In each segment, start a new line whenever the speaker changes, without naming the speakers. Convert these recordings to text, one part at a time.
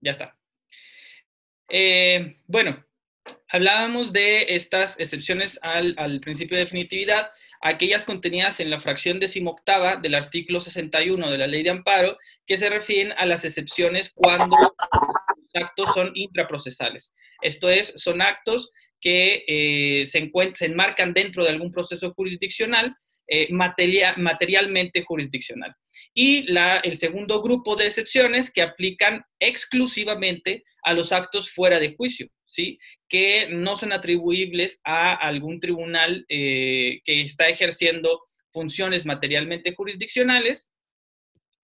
ya está. Eh, bueno, hablábamos de estas excepciones al, principio de definitividad, aquellas contenidas en la fracción decimoctava del artículo 61 de la ley de amparo, que se refieren a las excepciones cuando los actos son intraprocesales. Esto es, son actos que eh, se, se enmarcan dentro de algún proceso jurisdiccional eh, materialmente jurisdiccional. Y el segundo grupo de excepciones que aplican exclusivamente a los actos fuera de juicio, ¿sí? que no son atribuibles a algún tribunal eh, que está ejerciendo funciones materialmente jurisdiccionales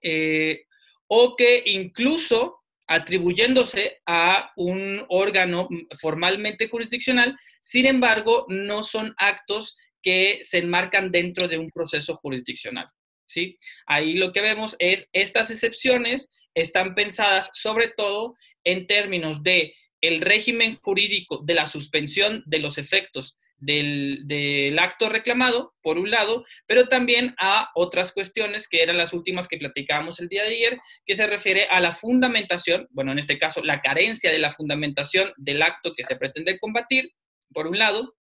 eh, o que incluso atribuyéndose a un órgano formalmente jurisdiccional, sin embargo, no son actos que se enmarcan dentro de un proceso jurisdiccional. ¿sí? Ahí lo que vemos es estas excepciones están pensadas sobre todo en términos de el régimen jurídico de la suspensión de los efectos del, acto reclamado, por un lado, pero también a otras cuestiones que eran las últimas que platicábamos el día de ayer, que se refiere a la fundamentación, bueno, en este caso, la carencia de la fundamentación del acto que se pretende combatir, por un lado,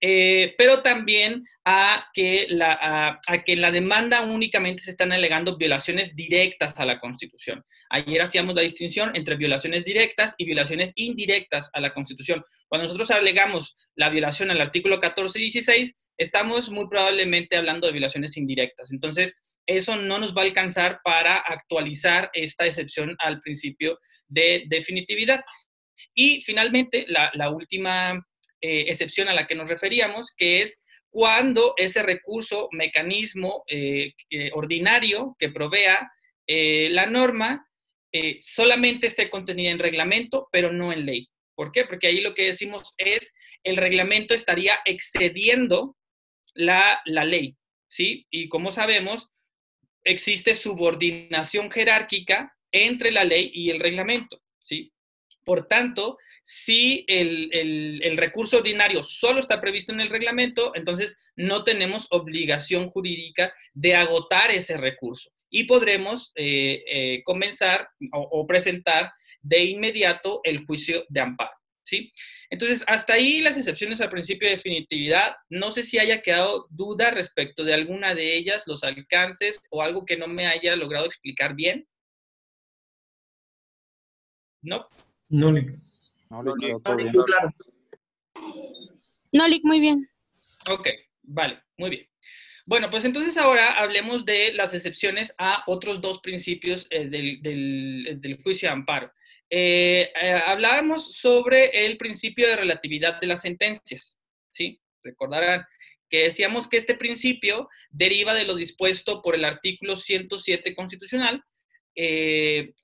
eh, pero también a que, la, a, que la demanda únicamente se están alegando violaciones directas a la Constitución. Ayer hacíamos la distinción entre violaciones directas y violaciones indirectas a la Constitución. Cuando nosotros alegamos la violación al artículo 14 y 16, estamos muy probablemente hablando de violaciones indirectas. Entonces, eso no nos va a alcanzar para actualizar esta excepción al principio de definitividad. Y finalmente, la, la última eh, excepción a la que nos referíamos, que es cuando ese recurso, mecanismo eh, eh, ordinario que provea la norma solamente esté contenida en reglamento, pero no en ley. ¿Por qué? Porque ahí lo que decimos es el reglamento estaría excediendo la, la ley, ¿sí? Y como sabemos, existe subordinación jerárquica entre la ley y el reglamento, ¿sí? Por tanto, si el, recurso ordinario solo está previsto en el reglamento, entonces no tenemos obligación jurídica de agotar ese recurso y podremos eh, eh, comenzar o, presentar de inmediato el juicio de amparo. ¿sí? Entonces, hasta ahí las excepciones al principio de definitividad. No sé si haya quedado duda respecto de alguna de ellas, los alcances o algo que no me haya logrado explicar bien. ¿No?
No, Lick.
No, muy bien.
Ok, vale, muy bien. Bueno, pues entonces ahora hablemos de las excepciones a otros dos principios eh, del, juicio de amparo. Eh, eh, hablábamos sobre el principio de relatividad de las sentencias, ¿sí? Recordarán que decíamos que este principio deriva de lo dispuesto por el artículo 107 constitucional,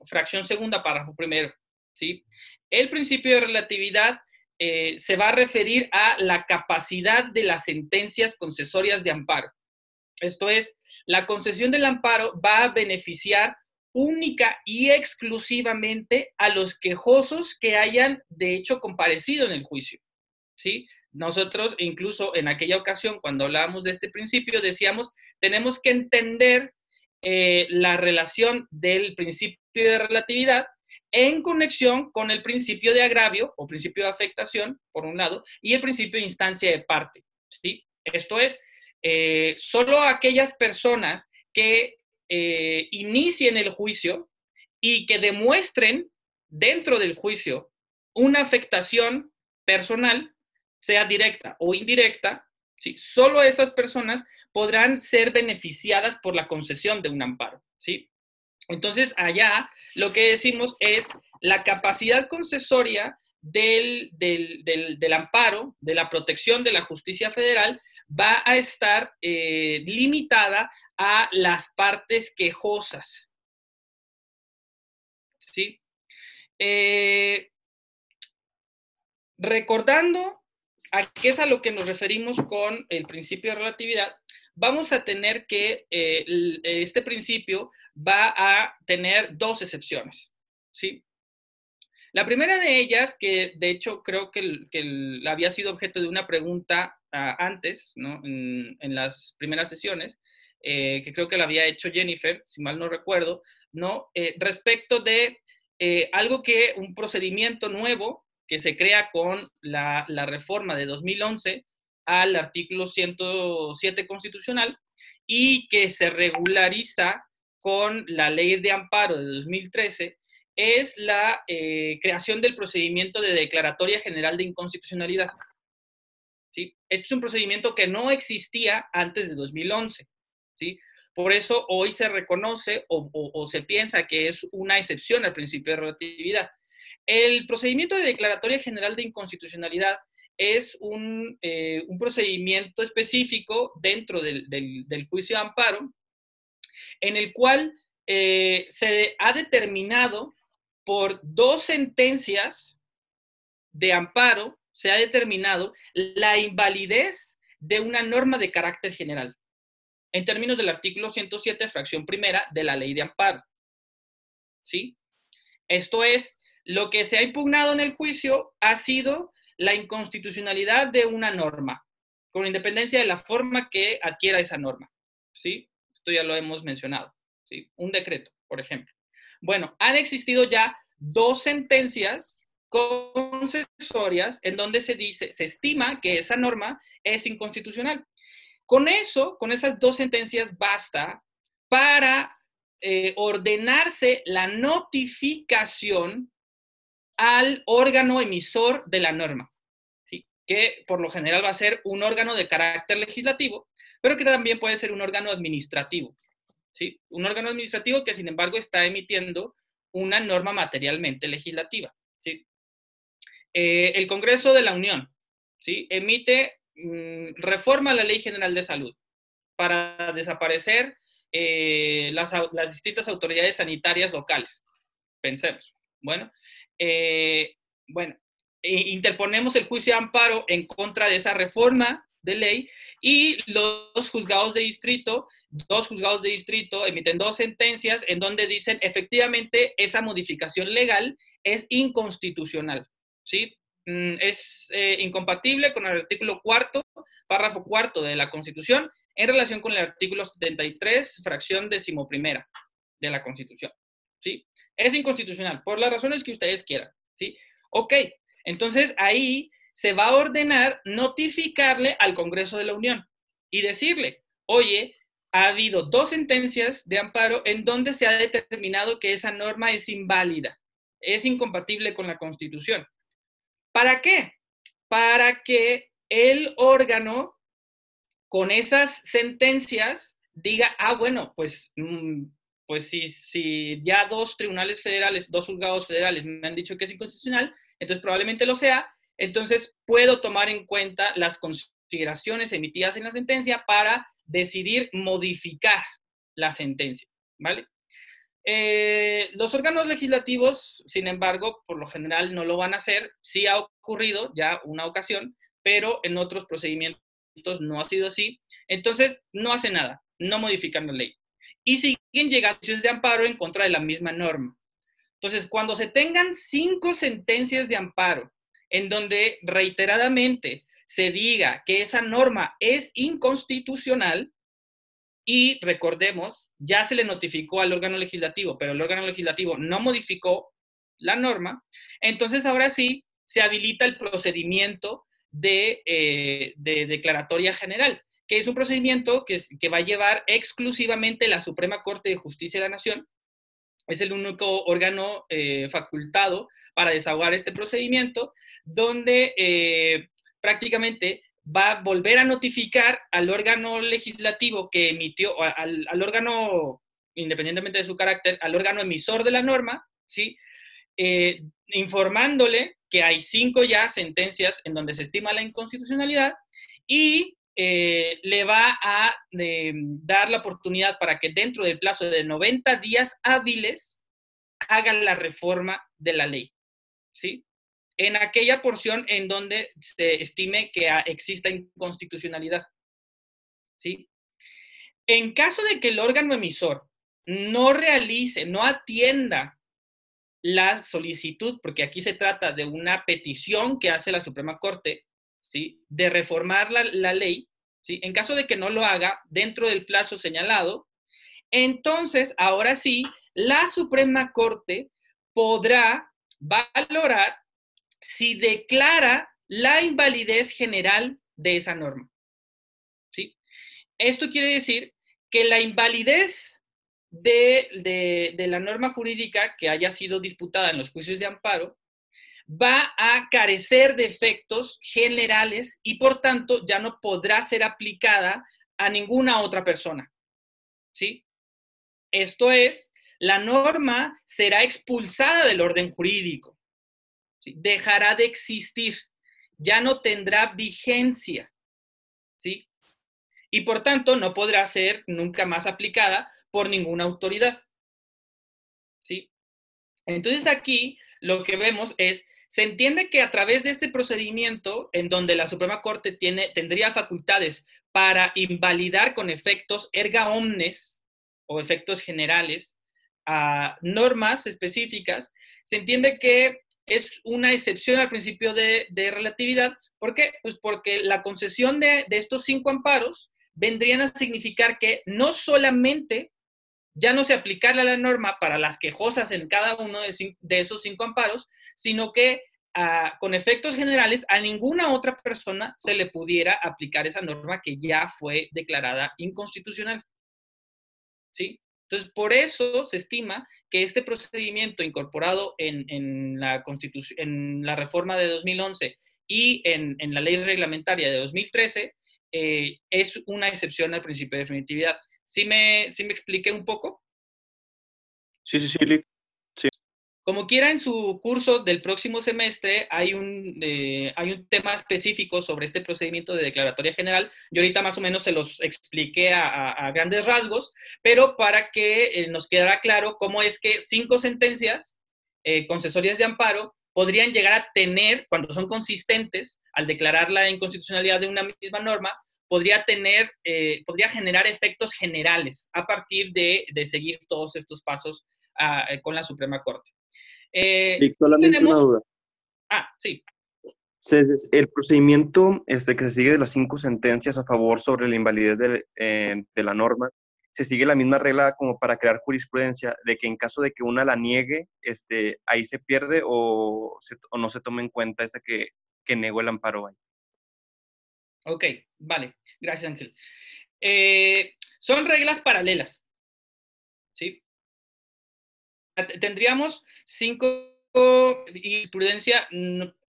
fracción segunda, párrafo primero, ¿sí? El principio de relatividad eh, se va a referir a la capacidad de las sentencias concesorias de amparo. Esto es, la concesión del amparo va a beneficiar única y exclusivamente a los quejosos que hayan, de hecho, comparecido en el juicio. ¿Sí? Nosotros, incluso en aquella ocasión, cuando hablábamos de este principio, decíamos, tenemos que entender eh, la relación del principio de relatividad en conexión con el principio de agravio o principio de afectación, por un lado, y el principio de instancia de parte. ¿sí? Esto es, eh, solo aquellas personas que eh, inicien el juicio y que demuestren dentro del juicio una afectación personal, sea directa o indirecta, ¿sí? solo esas personas podrán ser beneficiadas por la concesión de un amparo. ¿sí? Entonces, allá lo que decimos es la capacidad concesoria del, amparo, de la protección de la justicia federal, va a estar eh, limitada a las partes quejosas. ¿Sí? Eh, recordando a qué es a lo que nos referimos con el principio de relatividad, vamos a tener que eh, este principio va a tener dos excepciones, ¿sí? La primera de ellas, que de hecho creo que, había sido objeto de una pregunta ah, antes, ¿no? En, las primeras sesiones, eh, que creo que la había hecho Jennifer, si mal no recuerdo, ¿no? Eh, respecto de eh, algo que, un procedimiento nuevo que se crea con la reforma de 2011 al artículo 107 constitucional y que se regulariza con la ley de amparo de 2013 es la eh, creación del procedimiento de declaratoria general de inconstitucionalidad. ¿Sí? Este es un procedimiento que no existía antes de 2011. ¿sí? Por eso hoy se reconoce o, se piensa que es una excepción al principio de relatividad. El procedimiento de declaratoria general de inconstitucionalidad es un, eh, procedimiento específico dentro del, juicio de amparo en el cual eh, se ha determinado por dos sentencias de amparo, se ha determinado la invalidez de una norma de carácter general, en términos del artículo 107, fracción primera de la ley de amparo. ¿Sí? Esto es, lo que se ha impugnado en el juicio ha sido la inconstitucionalidad de una norma, con independencia de la forma que adquiera esa norma. ¿Sí? Esto ya lo hemos mencionado. ¿Sí? Un decreto, por ejemplo. Bueno, han existido ya dos sentencias concesorias en donde se dice, se estima que esa norma es inconstitucional. Con eso, con esas dos sentencias basta para eh, ordenarse la notificación al órgano emisor de la norma, que por lo general va a ser un órgano de carácter legislativo, pero que también puede ser un órgano administrativo. ¿sí? Un órgano administrativo que, sin embargo, está emitiendo una norma materialmente legislativa. ¿sí? Eh, el Congreso de la Unión ¿sí? emite, mm, reforma la Ley General de Salud para desaparecer eh, las, distintas autoridades sanitarias locales. Pensemos. Bueno, eh, bueno, interponemos el juicio de amparo en contra de esa reforma de ley y los juzgados de distrito, dos juzgados de distrito emiten dos sentencias en donde dicen efectivamente esa modificación legal es inconstitucional, ¿sí? Mm, es eh, incompatible con el artículo cuarto, párrafo cuarto de la Constitución en relación con el artículo 73, fracción decimoprimera de la Constitución, ¿sí? Es inconstitucional por las razones que ustedes quieran, ¿sí? Ok, entonces ahí se va a ordenar notificarle al Congreso de la Unión y decirle, oye, ha habido dos sentencias de amparo en donde se ha determinado que esa norma es inválida, es incompatible con la Constitución. ¿Para qué? Para que el órgano con esas sentencias diga, ah, bueno, pues, mm, pues si, si ya dos tribunales federales, dos juzgados federales me han dicho que es inconstitucional, entonces probablemente lo sea, entonces puedo tomar en cuenta las consideraciones emitidas en la sentencia para decidir modificar la sentencia, ¿vale? Eh, los órganos legislativos, sin embargo, por lo general no lo van a hacer. Sí ha ocurrido ya una ocasión, pero en otros procedimientos no ha sido así. Entonces, no hace nada, no modifican la ley. Y siguen llegando de amparo en contra de la misma norma. Entonces, cuando se tengan cinco sentencias de amparo en donde reiteradamente se diga que esa norma es inconstitucional y recordemos, ya se le notificó al órgano legislativo, pero el órgano legislativo no modificó la norma, entonces ahora sí se habilita el procedimiento de, eh, declaratoria general, que es un procedimiento que, que va a llevar exclusivamente la Suprema Corte de Justicia de la Nación es el único órgano eh, facultado para desahogar este procedimiento, donde eh, prácticamente va a volver a notificar al órgano legislativo que emitió, al, órgano, independientemente de su carácter, al órgano emisor de la norma, ¿sí? Eh, informándole que hay cinco ya sentencias en donde se estima la inconstitucionalidad y eh, le va a dar la oportunidad para que dentro del plazo de 90 días hábiles hagan la reforma de la ley, ¿sí? En aquella porción en donde se estime que exista inconstitucionalidad, ¿sí? En caso de que el órgano emisor no realice, no atienda la solicitud, porque aquí se trata de una petición que hace la Suprema Corte de reformar la, ley, ¿sí? en caso de que no lo haga dentro del plazo señalado, entonces, ahora sí, la Suprema Corte podrá valorar si declara la invalidez general de esa norma. ¿Sí? Esto quiere decir que la invalidez de, la norma jurídica que haya sido disputada en los juicios de amparo va a carecer de efectos generales y por tanto ya no podrá ser aplicada a ninguna otra persona. ¿Sí? Esto es, la norma será expulsada del orden jurídico. Dejará de existir. Ya no tendrá vigencia. ¿Sí? Y por tanto no podrá ser nunca más aplicada por ninguna autoridad. ¿Sí? Entonces aquí lo que vemos es se entiende que a través de este procedimiento, en donde la Suprema Corte tiene, tendría facultades para invalidar con efectos erga omnes o efectos generales a normas específicas, se entiende que es una excepción al principio de, relatividad. ¿Por qué? Pues porque la concesión de, de estos cinco amparos vendrían a significar que no solamente ya no se aplicarle la norma para las quejosas en cada uno de, esos cinco amparos, sino que ah, con efectos generales a ninguna otra persona se le pudiera aplicar esa norma que ya fue declarada inconstitucional. ¿Sí? Entonces, por eso se estima que este procedimiento incorporado en, la, en la reforma de 2011 y en, la ley reglamentaria de 2013 eh, es una excepción al principio de definitividad. ¿Sí me, sí me expliqué un poco?
Sí, sí, sí, sí.
Como quiera, en su curso del próximo semestre hay un, eh, hay un tema específico sobre este procedimiento de declaratoria general. Yo ahorita más o menos se los expliqué a, grandes rasgos, pero para que eh, nos quedara claro cómo es que cinco sentencias eh, concesorias de amparo podrían llegar a tener, cuando son consistentes, al declarar la inconstitucionalidad de una misma norma, podría tener, eh, podría generar efectos generales a partir de, seguir todos estos pasos ah, eh, con la Suprema Corte.
Eh, una duda.
Ah, sí.
el procedimiento este, que se sigue de las cinco sentencias a favor sobre la invalidez de, eh, la norma, se sigue la misma regla como para crear jurisprudencia de que en caso de que una la niegue, este, ahí se pierde o, no se toma en cuenta esa que, que negó el amparo ahí.
Ok, vale. Gracias, Ángel. Eh, son reglas paralelas. ¿Sí? Tendríamos cinco jurisprudencia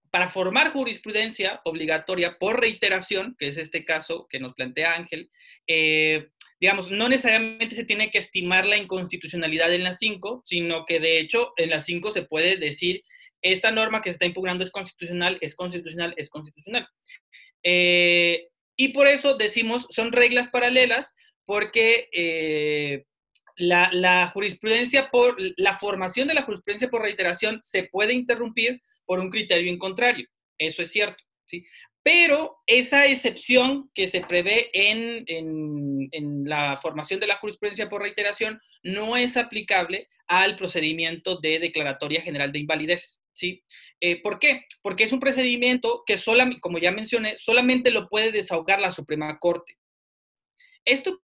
para formar jurisprudencia obligatoria por reiteración, que es este caso que nos plantea Ángel. Eh, digamos, no necesariamente se tiene que estimar la inconstitucionalidad en las cinco, sino que de hecho en las cinco se puede decir esta norma que se está impugnando es constitucional, es constitucional, es constitucional. Eh, y por eso decimos, son reglas paralelas, porque eh, la, jurisprudencia por, la formación de la jurisprudencia por reiteración se puede interrumpir por un criterio en contrario. Eso es cierto, ¿sí? Pero esa excepción que se prevé en, en, la formación de la jurisprudencia por reiteración no es aplicable al procedimiento de declaratoria general de invalidez. ¿Sí? Eh, ¿Por qué? Porque es un procedimiento que, solamente, como ya mencioné, solamente lo puede desahogar la Suprema Corte. Esto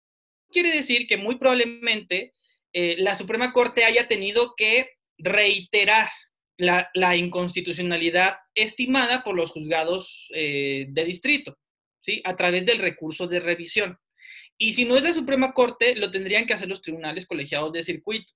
quiere decir que muy probablemente eh, la Suprema Corte haya tenido que reiterar la, inconstitucionalidad estimada por los juzgados eh, de distrito, ¿sí? A través del recurso de revisión. Y si no es la Suprema Corte, lo tendrían que hacer los tribunales colegiados de circuito.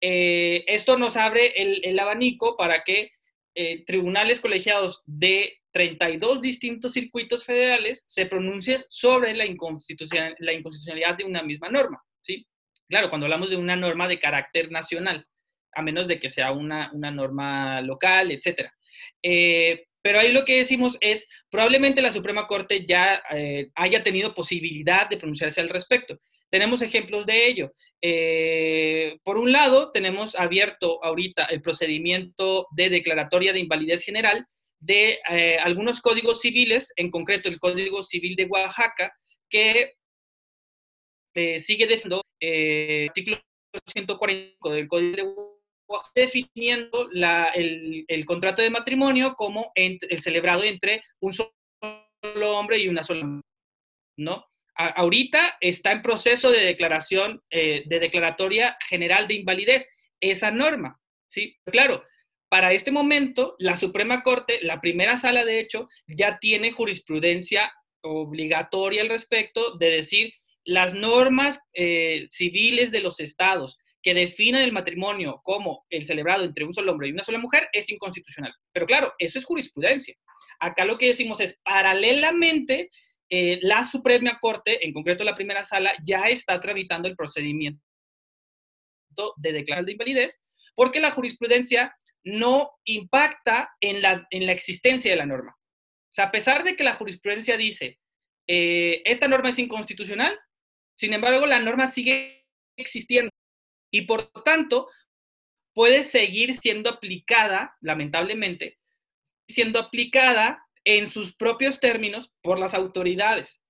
Eh, esto nos abre el, abanico para que eh, tribunales colegiados de 32 distintos circuitos federales se pronuncien sobre la, inconstitucionalidad de una misma norma. ¿sí? Claro, cuando hablamos de una norma de carácter nacional, a menos de que sea una, norma local, etc. Eh, pero ahí lo que decimos es, probablemente la Suprema Corte ya haya tenido posibilidad de pronunciarse al respecto. Tenemos ejemplos de ello. Eh, por un lado, tenemos abierto ahorita el procedimiento de declaratoria de invalidez general de eh, algunos códigos civiles, en concreto el Código Civil de Oaxaca, que eh, sigue defendiendo el artículo 145 del Código de Oaxaca, definiendo el, el, contrato de matrimonio como el celebrado entre un solo hombre y una sola mujer, ¿no? Ahorita está en proceso de declaración, eh, de declaratoria general de invalidez, esa norma. ¿sí? Claro, para este momento, la Suprema Corte, la primera sala de hecho, ya tiene jurisprudencia obligatoria al respecto de decir las normas eh, civiles de los estados que definan el matrimonio como el celebrado entre un solo hombre y una sola mujer es inconstitucional. Pero claro, eso es jurisprudencia. Acá lo que decimos es, paralelamente, eh, la Suprema Corte, en concreto la primera sala, ya está tramitando el procedimiento de declaración de invalidez, porque la jurisprudencia no impacta en la, en la existencia de la norma. O sea, a pesar de que la jurisprudencia dice, eh, esta norma es inconstitucional, sin embargo, la norma sigue existiendo y por tanto puede seguir siendo aplicada, lamentablemente, siendo aplicada en sus propios términos por las autoridades.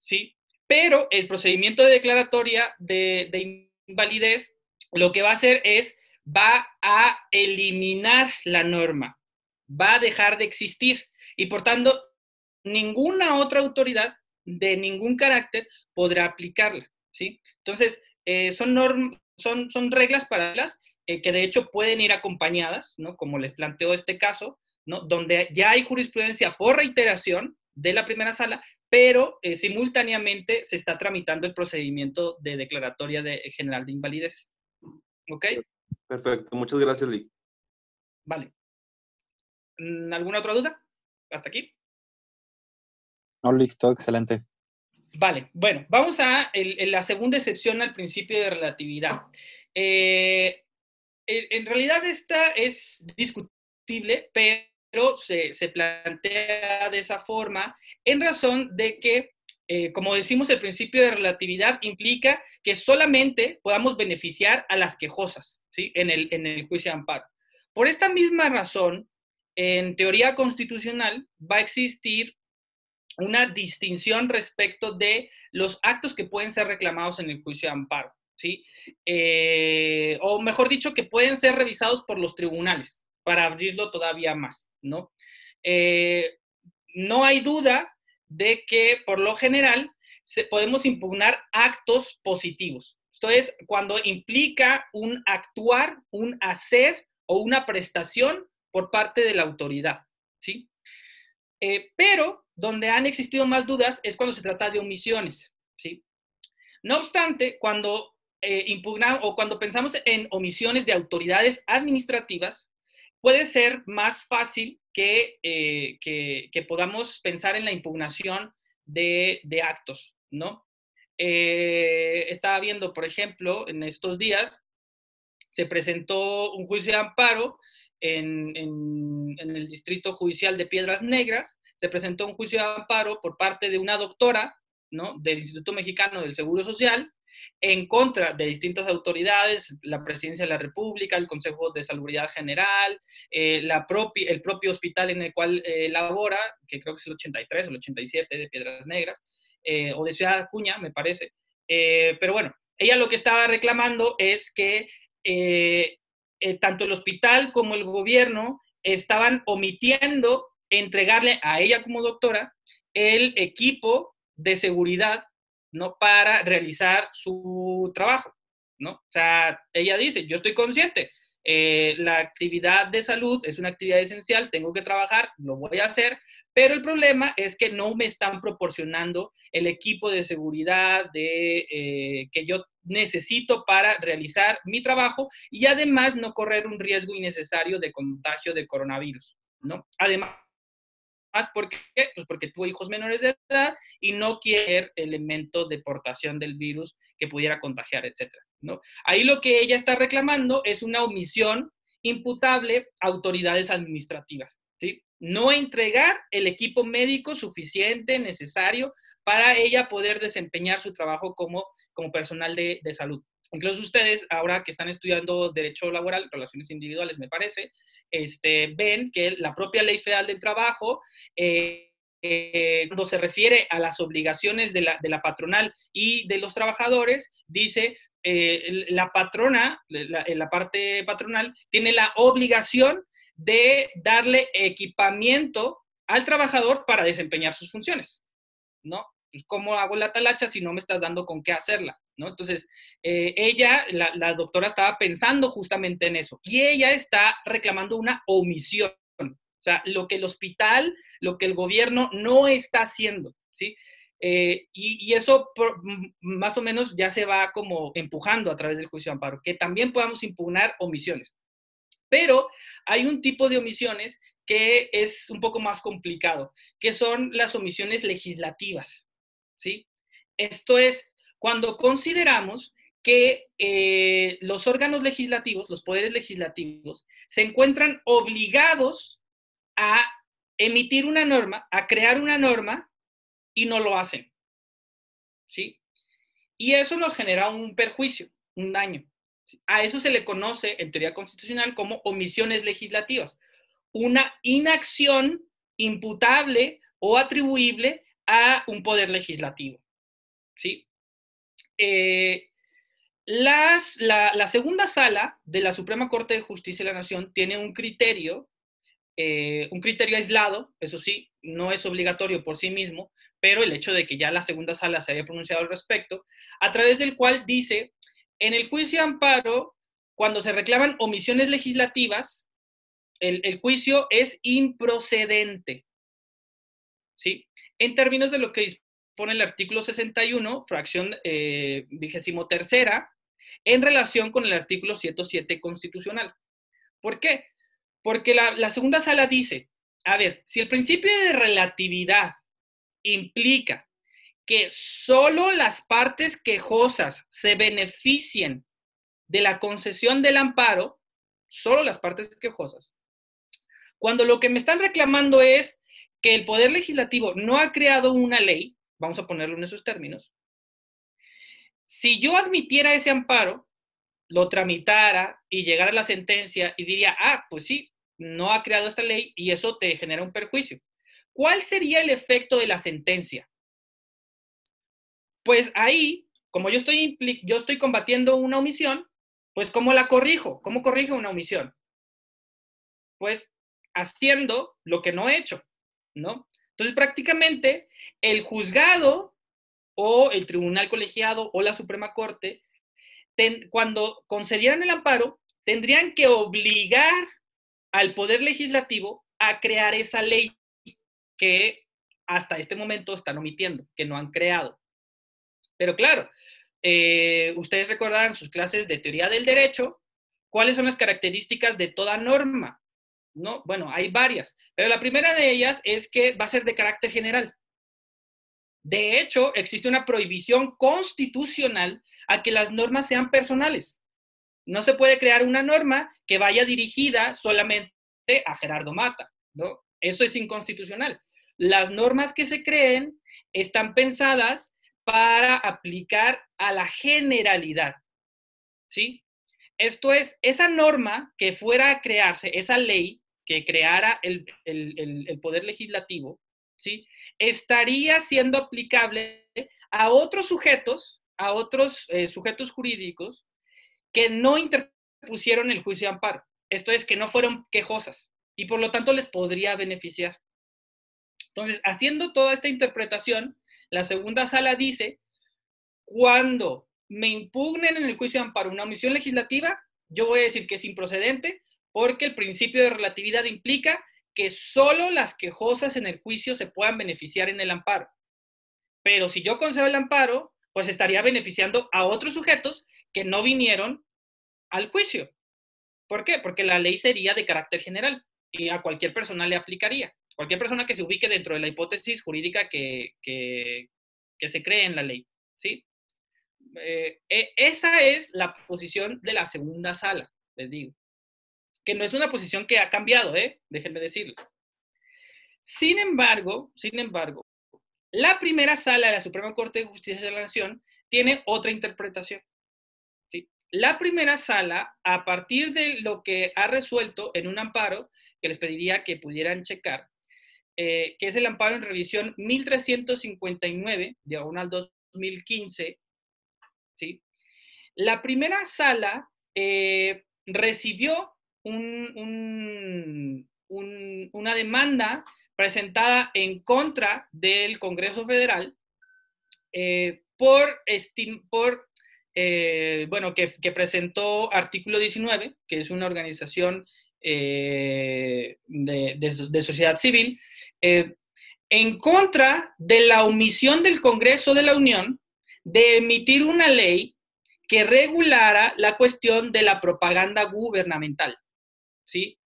¿Sí? Pero el procedimiento de declaratoria de, de invalidez lo que va a hacer es va a eliminar la norma, va a dejar de existir y por tanto ninguna otra autoridad de ningún carácter podrá aplicarla, ¿sí? Entonces, eh, son, son, son reglas para las eh, que de hecho pueden ir acompañadas, ¿no? Como les planteo este caso, ¿no? Donde ya hay jurisprudencia por reiteración de la primera sala, pero eh, simultáneamente se está tramitando el procedimiento de declaratoria de, general de invalidez. ¿Ok?
Perfecto, muchas gracias, Lee.
Vale. Mm, ¿Alguna otra duda? ¿Hasta aquí?
No, listo, excelente.
Vale, bueno, vamos a la segunda excepción al principio de relatividad. Eh, en realidad esta es discutible, pero se, se, plantea de esa forma en razón de que eh, como decimos, el principio de relatividad implica que solamente podamos beneficiar a las quejosas ¿sí? en, el, en el juicio de amparo. Por esta misma razón, en teoría constitucional va a existir una distinción respecto de los actos que pueden ser reclamados en el juicio de amparo, ¿sí? Eh, o mejor dicho, que pueden ser revisados por los tribunales para abrirlo todavía más, ¿no? Eh, no hay duda de que por lo general se, podemos impugnar actos positivos. Esto es cuando implica un actuar, un hacer o una prestación por parte de la autoridad, ¿sí? Eh, pero donde han existido más dudas es cuando se trata de omisiones, ¿sí? No obstante, cuando eh, o cuando pensamos en omisiones de autoridades administrativas, puede ser más fácil eh, que, que, podamos pensar en la impugnación de, de actos, ¿no? Eh, estaba viendo, por ejemplo, en estos días se presentó un juicio de amparo en, en, en, el Distrito Judicial de Piedras Negras, se presentó un juicio de amparo por parte de una doctora ¿no? del Instituto Mexicano del Seguro Social en contra de distintas autoridades, la Presidencia de la República, el Consejo de Salubridad General, eh, la el propio hospital en el cual eh, labora, que creo que es el 83 o el 87 de Piedras Negras, eh, o de Ciudad Acuña, me parece. pero bueno, ella lo que estaba reclamando es que tanto el hospital como el gobierno estaban omitiendo entregarle a ella como doctora el equipo de seguridad ¿no? Para realizar su trabajo, ¿no? O sea, ella dice, yo estoy consciente, eh, la actividad de salud es una actividad esencial, tengo que trabajar, lo voy a hacer, pero el problema es que no me están proporcionando el equipo de seguridad eh, que yo necesito para realizar mi trabajo y además no correr un riesgo innecesario de contagio de coronavirus, ¿no? Además, ¿Por qué? Pues porque tuvo hijos menores de edad y no quiere elemento de portación del virus que pudiera contagiar, etcétera, ¿no? Ahí lo que ella está reclamando es una omisión imputable a autoridades administrativas, ¿sí? No entregar el equipo médico suficiente, necesario, para ella poder desempeñar su trabajo como, como personal de, de salud. Incluso ustedes, ahora que están estudiando Derecho Laboral, Relaciones Individuales, me parece, este, ven que la propia Ley Federal del Trabajo, eh, eh, cuando se refiere a las obligaciones de la, de la patronal y de los trabajadores, dice eh, la patrona, la, la parte patronal, tiene la obligación de darle equipamiento al trabajador para desempeñar sus funciones, ¿no? Pues, ¿cómo hago la talacha si no me estás dando con qué hacerla? ¿No? Entonces, eh, ella, la, doctora estaba pensando justamente en eso y ella está reclamando una omisión. O sea, lo que el hospital, lo que el gobierno no está haciendo, ¿sí? Eh, y, eso más o menos ya se va como empujando a través del juicio de amparo, que también podamos impugnar omisiones. Pero hay un tipo de omisiones que es un poco más complicado, que son las omisiones legislativas, ¿sí? Esto es cuando consideramos que eh, los órganos legislativos, los poderes legislativos, se encuentran obligados a emitir una norma, a crear una norma y no lo hacen. ¿Sí? Y eso nos genera un perjuicio, un daño. A eso se le conoce en teoría constitucional como omisiones legislativas. Una inacción imputable o atribuible a un poder legislativo. ¿Sí? Eh, las, la, segunda sala de la Suprema Corte de Justicia de la Nación tiene un criterio, eh, un criterio aislado, eso sí, no es obligatorio por sí mismo, pero el hecho de que ya la segunda sala se haya pronunciado al respecto, a través del cual dice, en el juicio de amparo, cuando se reclaman omisiones legislativas, el, el juicio es improcedente. ¿Sí? En términos de lo que dispone el artículo 61, fracción eh, vigésimo tercera, en relación con el artículo 107 constitucional. ¿Por qué? Porque la, la segunda sala dice, a ver, si el principio de relatividad implica que solo las partes quejosas se beneficien de la concesión del amparo, solo las partes quejosas. Cuando lo que me están reclamando es que el Poder Legislativo no ha creado una ley, vamos a ponerlo en esos términos, si yo admitiera ese amparo, lo tramitara y llegara a la sentencia y diría, ah, pues sí, no ha creado esta ley y eso te genera un perjuicio. ¿Cuál sería el efecto de la sentencia? Pues ahí, como yo estoy, yo estoy combatiendo una omisión, pues ¿cómo la corrijo? ¿Cómo corrijo una omisión? Pues haciendo lo que no he hecho, ¿no? Entonces prácticamente el juzgado o el tribunal colegiado o la Suprema Corte, cuando concedieran el amparo, tendrían que obligar al Poder Legislativo a crear esa ley que hasta este momento están omitiendo, que no han creado. Pero claro, eh, ustedes recordarán sus clases de teoría del derecho, ¿cuáles son las características de toda norma? ¿No? Bueno, hay varias, pero la primera de ellas es que va a ser de carácter general. De hecho, existe una prohibición constitucional a que las normas sean personales. No se puede crear una norma que vaya dirigida solamente a Gerardo Mata, ¿no? Eso es inconstitucional. Las normas que se creen están pensadas para aplicar a la generalidad, ¿sí? Esto es, esa norma que fuera a crearse, esa ley que creara el, el, Poder Legislativo, ¿sí? Estaría siendo aplicable a otros sujetos, a otros eh, sujetos jurídicos que no interpusieron el juicio de amparo. Esto es, que no fueron quejosas y por lo tanto les podría beneficiar. Entonces, haciendo toda esta interpretación, la segunda sala dice, cuando me impugnen en el juicio de amparo una omisión legislativa, yo voy a decir que es improcedente porque el principio de relatividad implica que solo las quejosas en el juicio se puedan beneficiar en el amparo. Pero si yo concedo el amparo, pues estaría beneficiando a otros sujetos que no vinieron al juicio. ¿Por qué? Porque la ley sería de carácter general y a cualquier persona le aplicaría. Cualquier persona que se ubique dentro de la hipótesis jurídica que, que, que se cree en la ley. ¿sí? Eh, e, esa es la posición de la segunda sala, les digo. Que no es una posición que ha cambiado, ¿eh? déjenme decirles. Sin embargo, sin embargo, la primera sala de la Suprema Corte de Justicia de la Nación tiene otra interpretación. ¿sí? La primera sala, a partir de lo que ha resuelto en un amparo, que les pediría que pudieran checar, eh, que es el amparo en revisión 1359, diagonal 2015, ¿sí? La primera sala eh, recibió un, un, un, una demanda presentada en contra del Congreso Federal eh, por, por eh, bueno, que, presentó Artículo 19, que es una organización eh, de, sociedad civil, en contra de la omisión del Congreso de la Unión de emitir una ley que regulara la cuestión de la propaganda gubernamental. ¿Sí?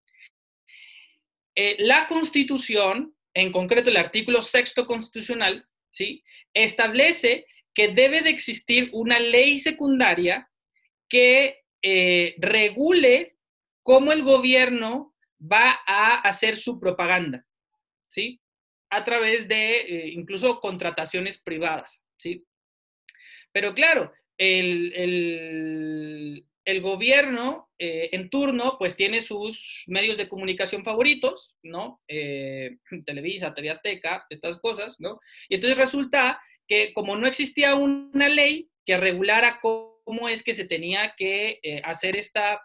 la Constitución, en concreto el artículo sexto constitucional, ¿sí? establece que debe de existir una ley secundaria que eh, regule cómo el gobierno va a hacer su propaganda, ¿sí? A través de eh, incluso contrataciones privadas, ¿sí? Pero claro, el, gobierno eh, en turno pues tiene sus medios de comunicación favoritos, ¿no? Televisa, TV Azteca, estas cosas, ¿no? Y entonces resulta que como no existía una ley que regulara cómo es que se tenía que eh, hacer esta,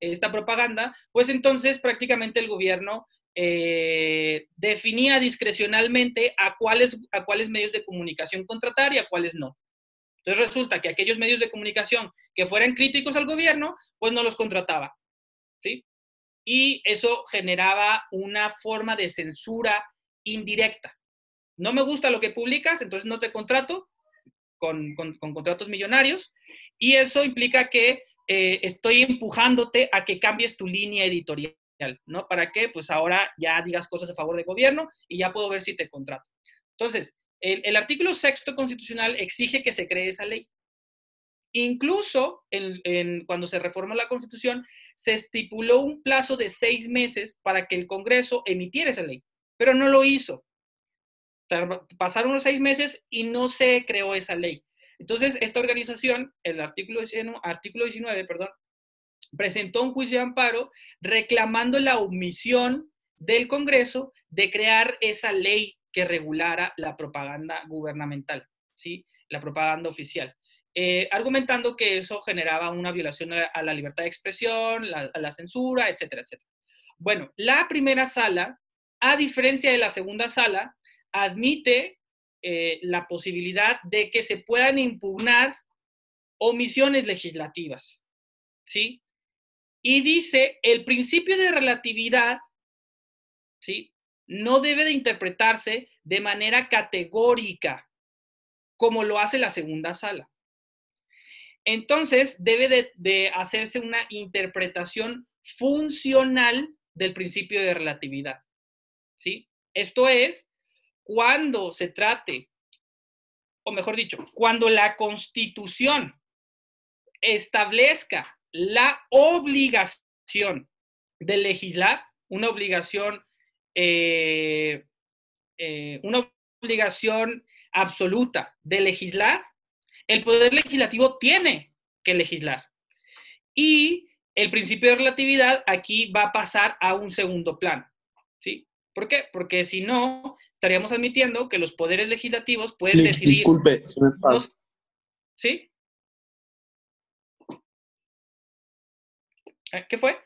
esta propaganda, pues entonces prácticamente el gobierno eh, definía discrecionalmente a cuáles, a cuáles medios de comunicación contratar y a cuáles no. Entonces resulta que aquellos medios de comunicación que fueran críticos al gobierno, pues no los contrataba. ¿sí? Y eso generaba una forma de censura indirecta no me gusta lo que publicas, entonces no te contrato con, contratos millonarios y eso implica que eh, estoy empujándote a que cambies tu línea editorial, ¿no? ¿Para qué? Pues ahora ya digas cosas a favor del gobierno y ya puedo ver si te contrato. Entonces, el, artículo sexto constitucional exige que se cree esa ley. Incluso cuando se reformó la Constitución, se estipuló un plazo de seis meses para que el Congreso emitiera esa ley, pero no lo hizo pasaron unos seis meses y no se creó esa ley. Entonces, esta organización, el artículo 19, artículo 19 perdón, presentó un juicio de amparo reclamando la omisión del Congreso de crear esa ley que regulara la propaganda gubernamental, ¿sí? la propaganda oficial, eh, argumentando que eso generaba una violación a, la libertad de expresión, a la censura, etcétera, etcétera. Bueno, la primera sala, a diferencia de la segunda sala, admite eh, la posibilidad de que se puedan impugnar omisiones legislativas, ¿sí? Y dice, el principio de relatividad, ¿sí? No debe de interpretarse de manera categórica, como lo hace la segunda sala. Entonces, debe de, hacerse una interpretación funcional del principio de relatividad, ¿sí? Esto es, cuando se trate, o mejor dicho, cuando la constitución establezca la obligación de legislar, una obligación, eh, eh, una obligación absoluta de legislar, el poder legislativo tiene que legislar. Y el principio de relatividad aquí va a pasar a un segundo plano. ¿sí? ¿Por qué? Porque si no, estaríamos admitiendo que los poderes legislativos pueden decidir.
Disculpe, se me pasa.
¿Sí? Eh, ¿Qué fue?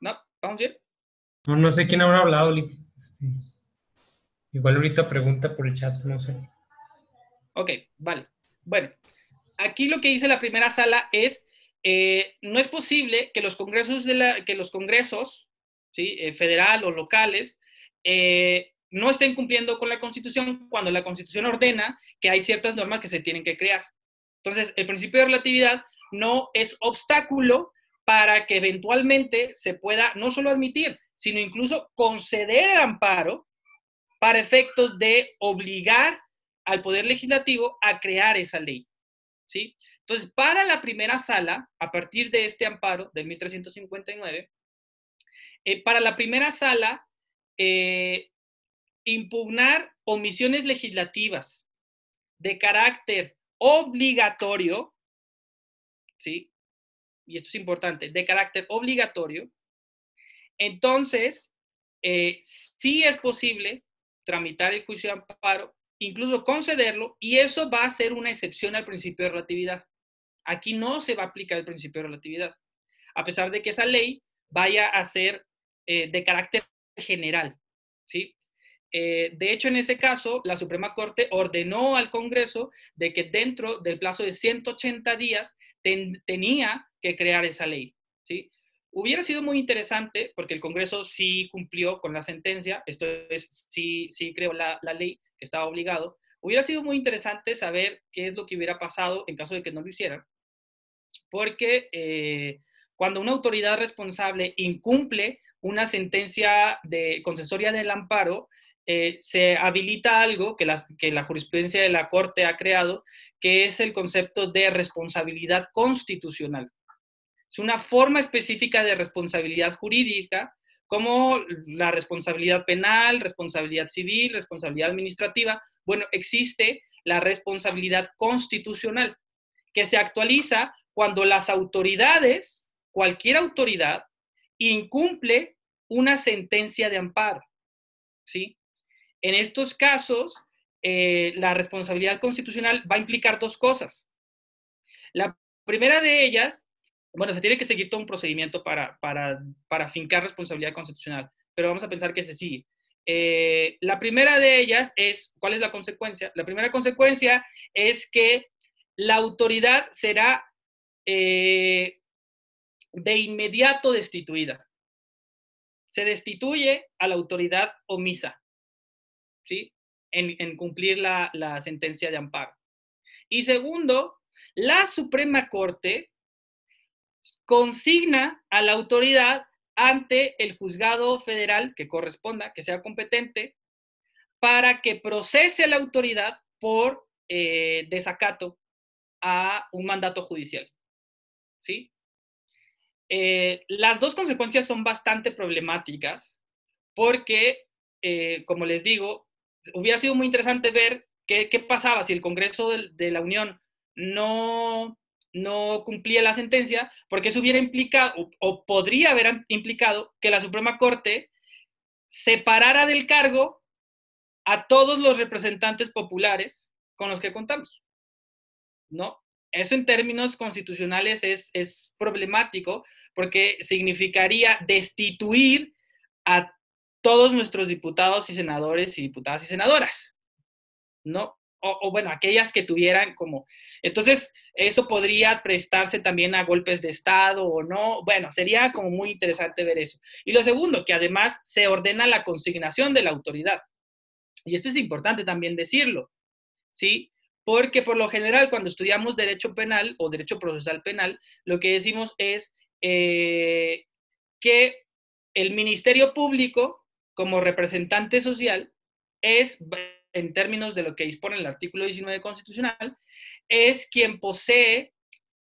¿No? ¿Vamos bien?
No, no sé quién habrá hablado, este, igual ahorita pregunta por el chat, no sé.
Ok, vale. Bueno, aquí lo que dice la primera sala es eh, no es posible que los congresos, de la, que los congresos ¿sí? Eh, federal o locales eh, no estén cumpliendo con la Constitución cuando la Constitución ordena que hay ciertas normas que se tienen que crear. Entonces, el principio de relatividad no es obstáculo para que eventualmente se pueda no solo admitir, sino incluso conceder el amparo para efectos de obligar al Poder Legislativo a crear esa ley. ¿sí? Entonces, para la primera sala, a partir de este amparo del 1359, eh, para la primera sala, eh, impugnar omisiones legislativas de carácter obligatorio, ¿sí? Y esto es importante, de carácter obligatorio, entonces, eh, sí es posible tramitar el juicio de amparo, incluso concederlo, y eso va a ser una excepción al principio de relatividad. Aquí no se va a aplicar el principio de relatividad, a pesar de que esa ley vaya a ser eh, de carácter general, ¿sí? eh, de hecho, en ese caso, la Suprema Corte ordenó al Congreso de que dentro del plazo de 180 días tenía que crear esa ley. ¿sí? Hubiera sido muy interesante, porque el Congreso sí cumplió con la sentencia, esto es, sí, sí creó la, ley que estaba obligado, hubiera sido muy interesante saber qué es lo que hubiera pasado en caso de que no lo hicieran, porque eh, cuando una autoridad responsable incumple una sentencia de concesoria del amparo, eh, se habilita algo que la, que la jurisprudencia de la Corte ha creado, que es el concepto de responsabilidad constitucional. Es una forma específica de responsabilidad jurídica, como la responsabilidad penal, responsabilidad civil, responsabilidad administrativa. Bueno, existe la responsabilidad constitucional, que se actualiza cuando las autoridades, cualquier autoridad, incumple una sentencia de amparo. ¿Sí? En estos casos, eh, la responsabilidad constitucional va a implicar dos cosas. La primera de ellas, bueno, se tiene que seguir todo un procedimiento para, para, para fincar responsabilidad constitucional, pero vamos a pensar que se sigue. Eh, la primera de ellas es, ¿cuál es la consecuencia? La primera consecuencia es que la autoridad será eh, de inmediato destituida. Se destituye a la autoridad omisa. ¿sí? En, cumplir la, sentencia de amparo. Y segundo, la Suprema Corte consigna a la autoridad ante el juzgado federal que corresponda, que sea competente, para que procese a la autoridad por eh, desacato a un mandato judicial. ¿Sí? Eh, las dos consecuencias son bastante problemáticas porque, eh, como les digo, hubiera sido muy interesante ver qué, pasaba si el Congreso de, la Unión no, no cumplía la sentencia, porque eso hubiera implicado, o, podría haber implicado, que la Suprema Corte separara del cargo a todos los representantes populares con los que contamos. ¿No? Eso en términos constitucionales es, es problemático porque significaría destituir a todos nuestros diputados y senadores y diputadas y senadoras, ¿no? O, bueno, aquellas que tuvieran como... Entonces, eso podría prestarse también a golpes de Estado o no. Bueno, sería como muy interesante ver eso. Y lo segundo, que además se ordena la consignación de la autoridad. Y esto es importante también decirlo, ¿sí? Porque por lo general cuando estudiamos derecho penal o derecho procesal penal, lo que decimos es eh, que el Ministerio Público como representante social es, en términos de lo que dispone el artículo 19 constitucional, es quien posee,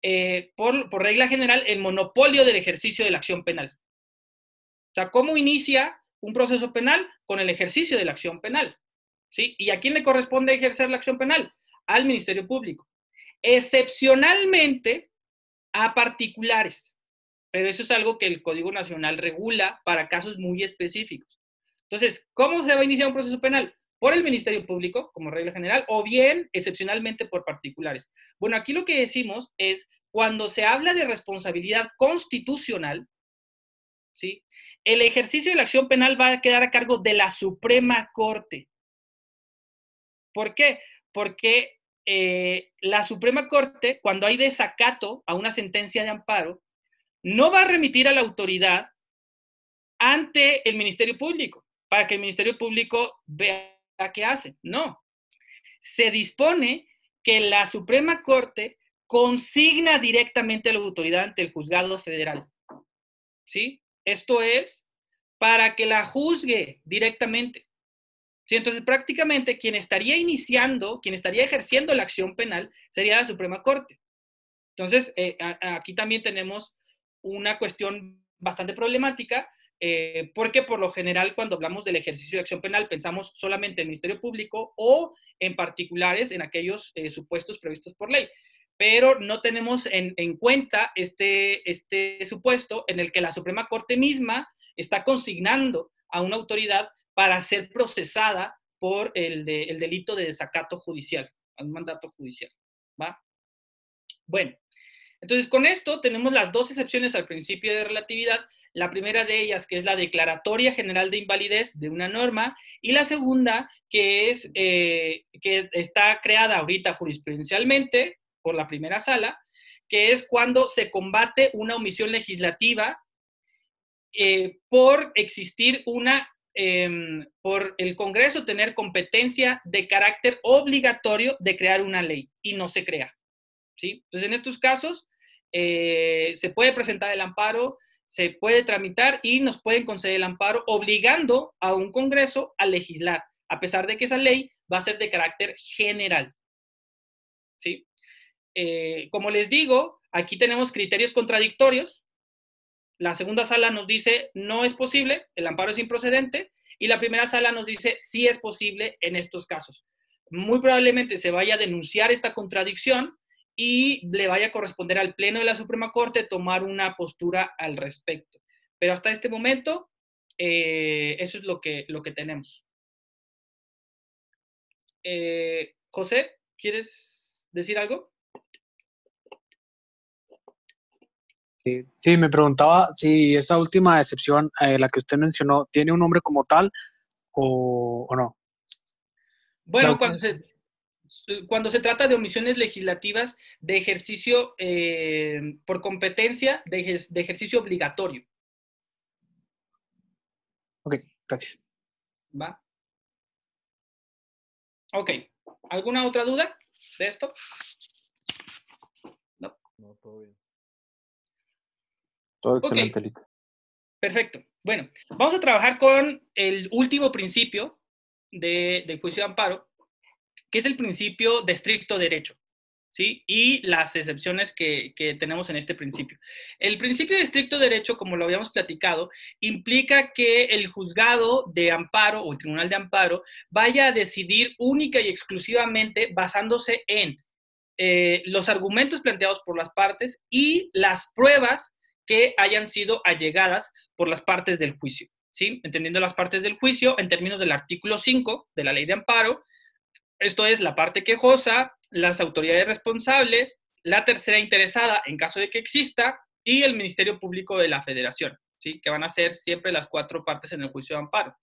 eh, por, por regla general, el monopolio del ejercicio de la acción penal. O sea, ¿cómo inicia un proceso penal? Con el ejercicio de la acción penal. ¿sí? ¿Y a quién le corresponde ejercer la acción penal? Al Ministerio Público. Excepcionalmente a particulares. Pero eso es algo que el Código Nacional regula para casos muy específicos. Entonces, ¿cómo se va a iniciar un proceso penal? Por el Ministerio Público, como regla general, o bien excepcionalmente por particulares. Bueno, aquí lo que decimos es, cuando se habla de responsabilidad constitucional, ¿sí? el ejercicio de la acción penal va a quedar a cargo de la Suprema Corte. ¿Por qué? Porque eh, la Suprema Corte, cuando hay desacato a una sentencia de amparo, no va a remitir a la autoridad ante el Ministerio Público para que el Ministerio Público vea qué hace. No. Se dispone que la Suprema Corte consigna directamente a la autoridad ante el juzgado federal. ¿Sí? Esto es para que la juzgue directamente. ¿Sí? Entonces, prácticamente quien estaría iniciando, quien estaría ejerciendo la acción penal sería la Suprema Corte. Entonces, eh, aquí también tenemos una cuestión bastante problemática eh, porque por lo general cuando hablamos del ejercicio de acción penal pensamos solamente en el Ministerio Público o en particulares en aquellos eh, supuestos previstos por ley, pero no tenemos en, cuenta este, este supuesto en el que la Suprema Corte misma está consignando a una autoridad para ser procesada por el, el delito de desacato judicial, un mandato judicial. ¿va? Bueno, entonces con esto tenemos las dos excepciones al principio de relatividad La primera de ellas, que es la Declaratoria General de Invalidez de una norma, y la segunda, que es eh, que está creada ahorita jurisprudencialmente por la primera sala, que es cuando se combate una omisión legislativa eh, por existir una, em, por el Congreso tener competencia de carácter obligatorio de crear una ley y no se crea. ¿sí? Entonces, en estos casos, eh, se puede presentar el amparo, se puede tramitar y nos pueden conceder el amparo obligando a un Congreso a legislar, a pesar de que esa ley va a ser de carácter general. ¿Sí? Eh, como les digo, aquí tenemos criterios contradictorios. La segunda sala nos dice no es posible, el amparo es improcedente, y la primera sala nos dice sí es posible en estos casos. Muy probablemente se vaya a denunciar esta contradicción y le vaya a corresponder al Pleno de la Suprema Corte tomar una postura al respecto. Pero hasta este momento, eh, eso es lo que, lo que tenemos. Eh, José, ¿quieres decir algo?
Sí, me preguntaba si esa última excepción, eh, la que usted mencionó, ¿tiene un nombre como tal o, no?
Bueno, cuando se, cuando se trata de omisiones legislativas de ejercicio eh, por competencia, de, ejercicio obligatorio.
Ok, gracias.
¿Va? Ok. ¿Alguna otra duda de esto?
No. No, todo bien.
Todo excelente,
Perfecto. Bueno, vamos a trabajar con el último principio de, del juicio de amparo, que es el principio de estricto derecho, ¿sí? Y las excepciones que, tenemos en este principio. El principio de estricto derecho, como lo habíamos platicado, implica que el juzgado de amparo o el tribunal de amparo vaya a decidir única y exclusivamente basándose en eh, los argumentos planteados por las partes y las pruebas que hayan sido allegadas por las partes del juicio. ¿Sí? Entendiendo las partes del juicio en términos del artículo 5 de la ley de amparo, esto es la parte quejosa, las autoridades responsables, la tercera interesada en caso de que exista y el Ministerio Público de la Federación, ¿sí? que van a ser siempre las cuatro partes en el juicio de amparo.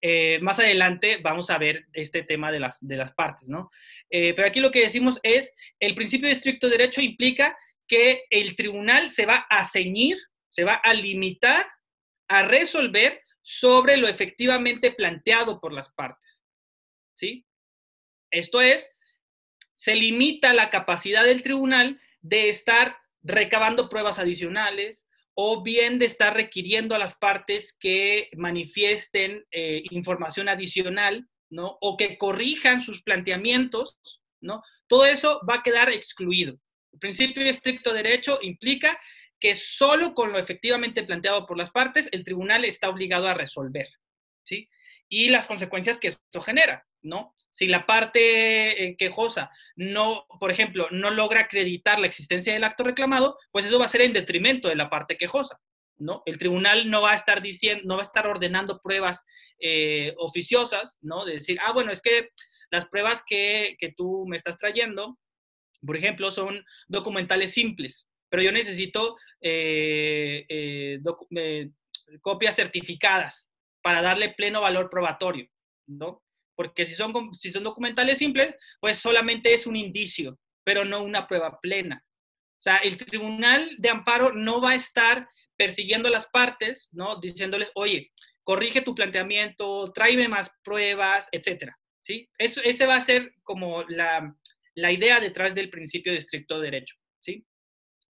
Eh, más adelante vamos a ver este tema de las, de las partes, ¿no? Eh, pero aquí lo que decimos es, el principio de estricto derecho implica que el tribunal se va a ceñir, se va a limitar a resolver sobre lo efectivamente planteado por las partes. ¿Sí? Esto es, se limita la capacidad del tribunal de estar recabando pruebas adicionales o bien de estar requiriendo a las partes que manifiesten eh, información adicional, ¿no? O que corrijan sus planteamientos, ¿no? Todo eso va a quedar excluido. El principio de estricto derecho implica que solo con lo efectivamente planteado por las partes el tribunal está obligado a resolver, ¿sí? Y las consecuencias que eso genera. ¿No? Si la parte eh, quejosa no, por ejemplo, no logra acreditar la existencia del acto reclamado, pues eso va a ser en detrimento de la parte quejosa, ¿no? El tribunal no va a estar diciendo, no va a estar ordenando pruebas eh, oficiosas, ¿no? De decir, ah, bueno, es que las pruebas que, tú me estás trayendo, por ejemplo, son documentales simples, pero yo necesito eh, copias certificadas para darle pleno valor probatorio, ¿no? Porque si son, si son documentales simples, pues solamente es un indicio, pero no una prueba plena. O sea, el tribunal de amparo no va a estar persiguiendo a las partes, ¿no? Diciéndoles, oye, corrige tu planteamiento, tráeme más pruebas, etcétera, ¿sí? Ese va a ser como la, la idea detrás del principio de estricto derecho, ¿sí?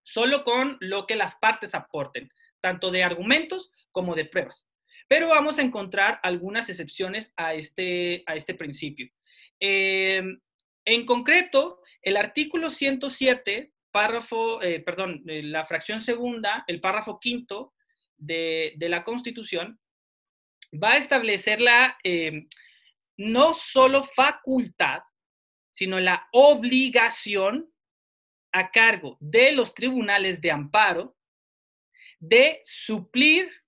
Solo con lo que las partes aporten, tanto de argumentos como de pruebas. Pero vamos a encontrar algunas excepciones a este, a este principio. Em, en concreto, el artículo 107, párrafo, eh, perdón, eh, la fracción segunda, el párrafo quinto de, la Constitución, va a establecer la em, no solo facultad, sino la obligación a cargo de los tribunales de amparo de suplir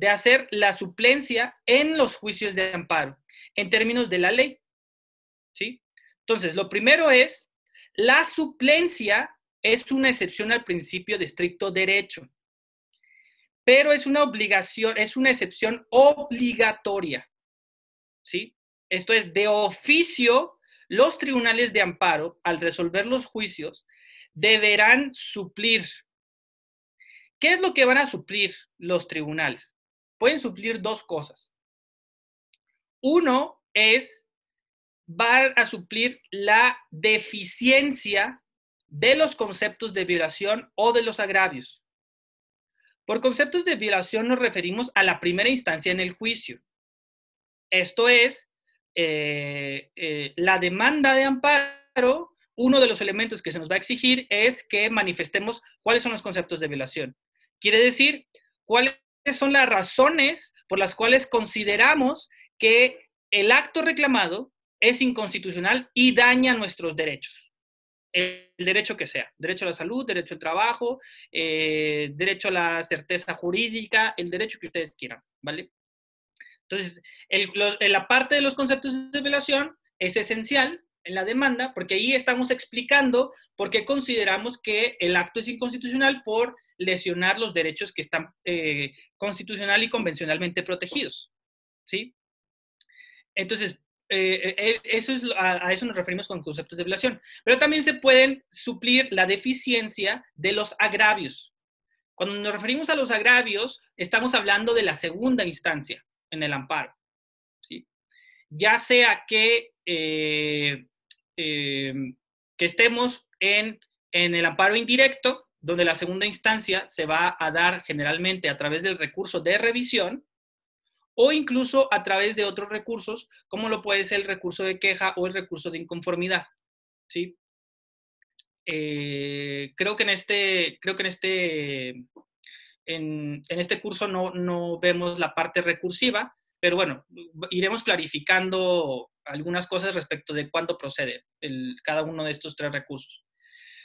de hacer la suplencia en los juicios de amparo, en términos de la ley. ¿Sí? Entonces, lo primero es, la suplencia es una excepción al principio de estricto derecho. pero es una obligación, es una excepción obligatoria. ¿Sí? Esto es, de oficio, los tribunales de amparo, al resolver los juicios, deberán suplir. ¿Qué es lo que van a suplir los tribunales? Pueden suplir dos cosas. Uno es, va a suplir la deficiencia de los conceptos de violación o de los agravios. Por conceptos de violación nos referimos a la primera instancia en el juicio. Esto es, eh, eh, la demanda de amparo, uno de los elementos que se nos va a exigir es que manifestemos cuáles son los conceptos de violación. Quiere decir, cuáles son las razones por las cuales consideramos que el acto reclamado es inconstitucional y daña nuestros derechos el derecho que sea, derecho a la salud, derecho al trabajo, eh, derecho a la certeza jurídica, el derecho que ustedes quieran, ¿vale? Entonces, la parte de los conceptos de violación es esencial en la demanda porque ahí estamos explicando por qué consideramos que el acto es inconstitucional por lesionar los derechos que están eh, constitucional y convencionalmente protegidos, ¿sí? Entonces, eh, eh, eso es, a, eso nos referimos con conceptos de violación. Pero también se pueden suplir la deficiencia de los agravios. Cuando nos referimos a los agravios, estamos hablando de la segunda instancia en el amparo. ¿sí? Ya sea que, que estemos en, en el amparo indirecto, donde la segunda instancia se va a dar generalmente a través del recurso de revisión, o incluso a través de otros recursos, como lo puede ser el recurso de queja o el recurso de inconformidad. ¿sí? Eh, creo que en este, creo que en este, en, este curso no, no, vemos la parte recursiva, pero bueno, iremos clarificando algunas cosas respecto de cuándo procede cada uno de estos tres recursos.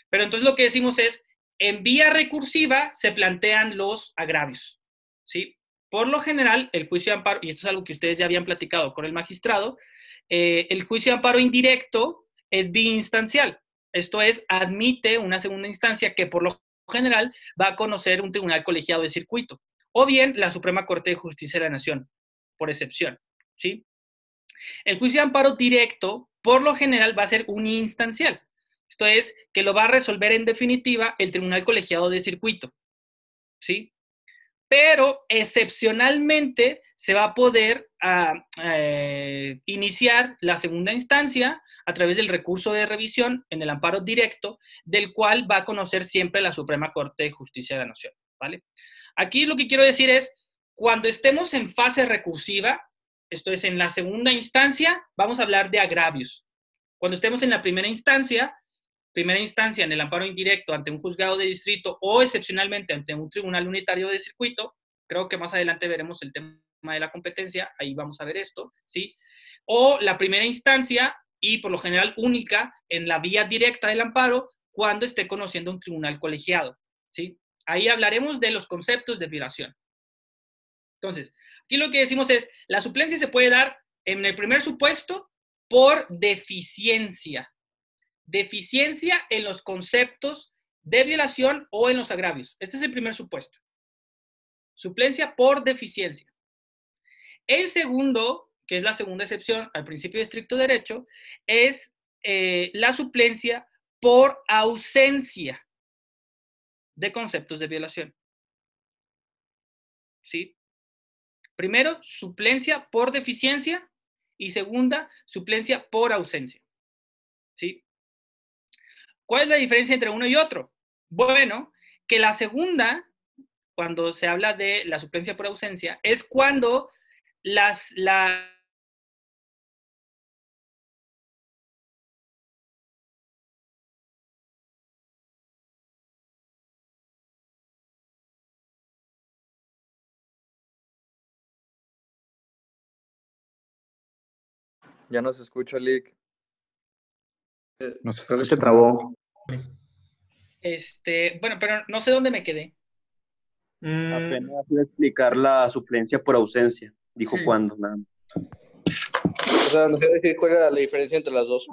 Pero entonces lo que decimos es, en vía recursiva se plantean los agravios, ¿sí? Por lo general, el juicio de amparo, y esto es algo que ustedes ya habían platicado con el magistrado, eh, el juicio de amparo indirecto es biinstancial. Esto es, admite una segunda instancia que por lo general va a conocer un tribunal colegiado de circuito, o bien la Suprema Corte de Justicia de la Nación, por excepción. ¿sí? El juicio de amparo directo, por lo general, va a ser uninstancial. Esto es, que lo va a resolver en definitiva el tribunal colegiado de circuito. ¿sí? pero excepcionalmente se va a poder ah, eh, iniciar la segunda instancia a través del recurso de revisión en el amparo directo, del cual va a conocer siempre la Suprema Corte de Justicia de la Nación. ¿vale? Aquí lo que quiero decir es, cuando estemos en fase recursiva, esto es en la segunda instancia, vamos a hablar de agravios. Cuando estemos en la primera instancia, primera instancia en el amparo indirecto ante un juzgado de distrito o excepcionalmente ante un tribunal unitario de circuito, creo que más adelante veremos el tema de la competencia, ahí vamos a ver esto, ¿sí? O la primera instancia y por lo general única en la vía directa del amparo cuando esté conociendo un tribunal colegiado, ¿sí? Ahí hablaremos de los conceptos de violación. Entonces, aquí lo que decimos es, la suplencia se puede dar en el primer supuesto por deficiencia, deficiencia en los conceptos de violación o en los agravios. Este es el primer supuesto. Suplencia por deficiencia. El segundo, que es la segunda excepción al principio de estricto derecho, es eh, la suplencia por ausencia de conceptos de violación. ¿Sí? Primero, suplencia por deficiencia y segunda, suplencia por ausencia. ¿Sí? ¿Cuál es la diferencia entre uno y otro? Bueno, que la segunda, cuando se habla de la suplencia por ausencia, es cuando las, la,
Ya no se escucha, Lick.
No sé,
Creo que se trabó.
Este, bueno, pero no sé dónde me quedé.
Mm,
Apenas iba a explicar la suplencia por ausencia. Dijo
Sí.
cuándo, nada más.
O sea, no sé decir cuál era la diferencia entre las dos.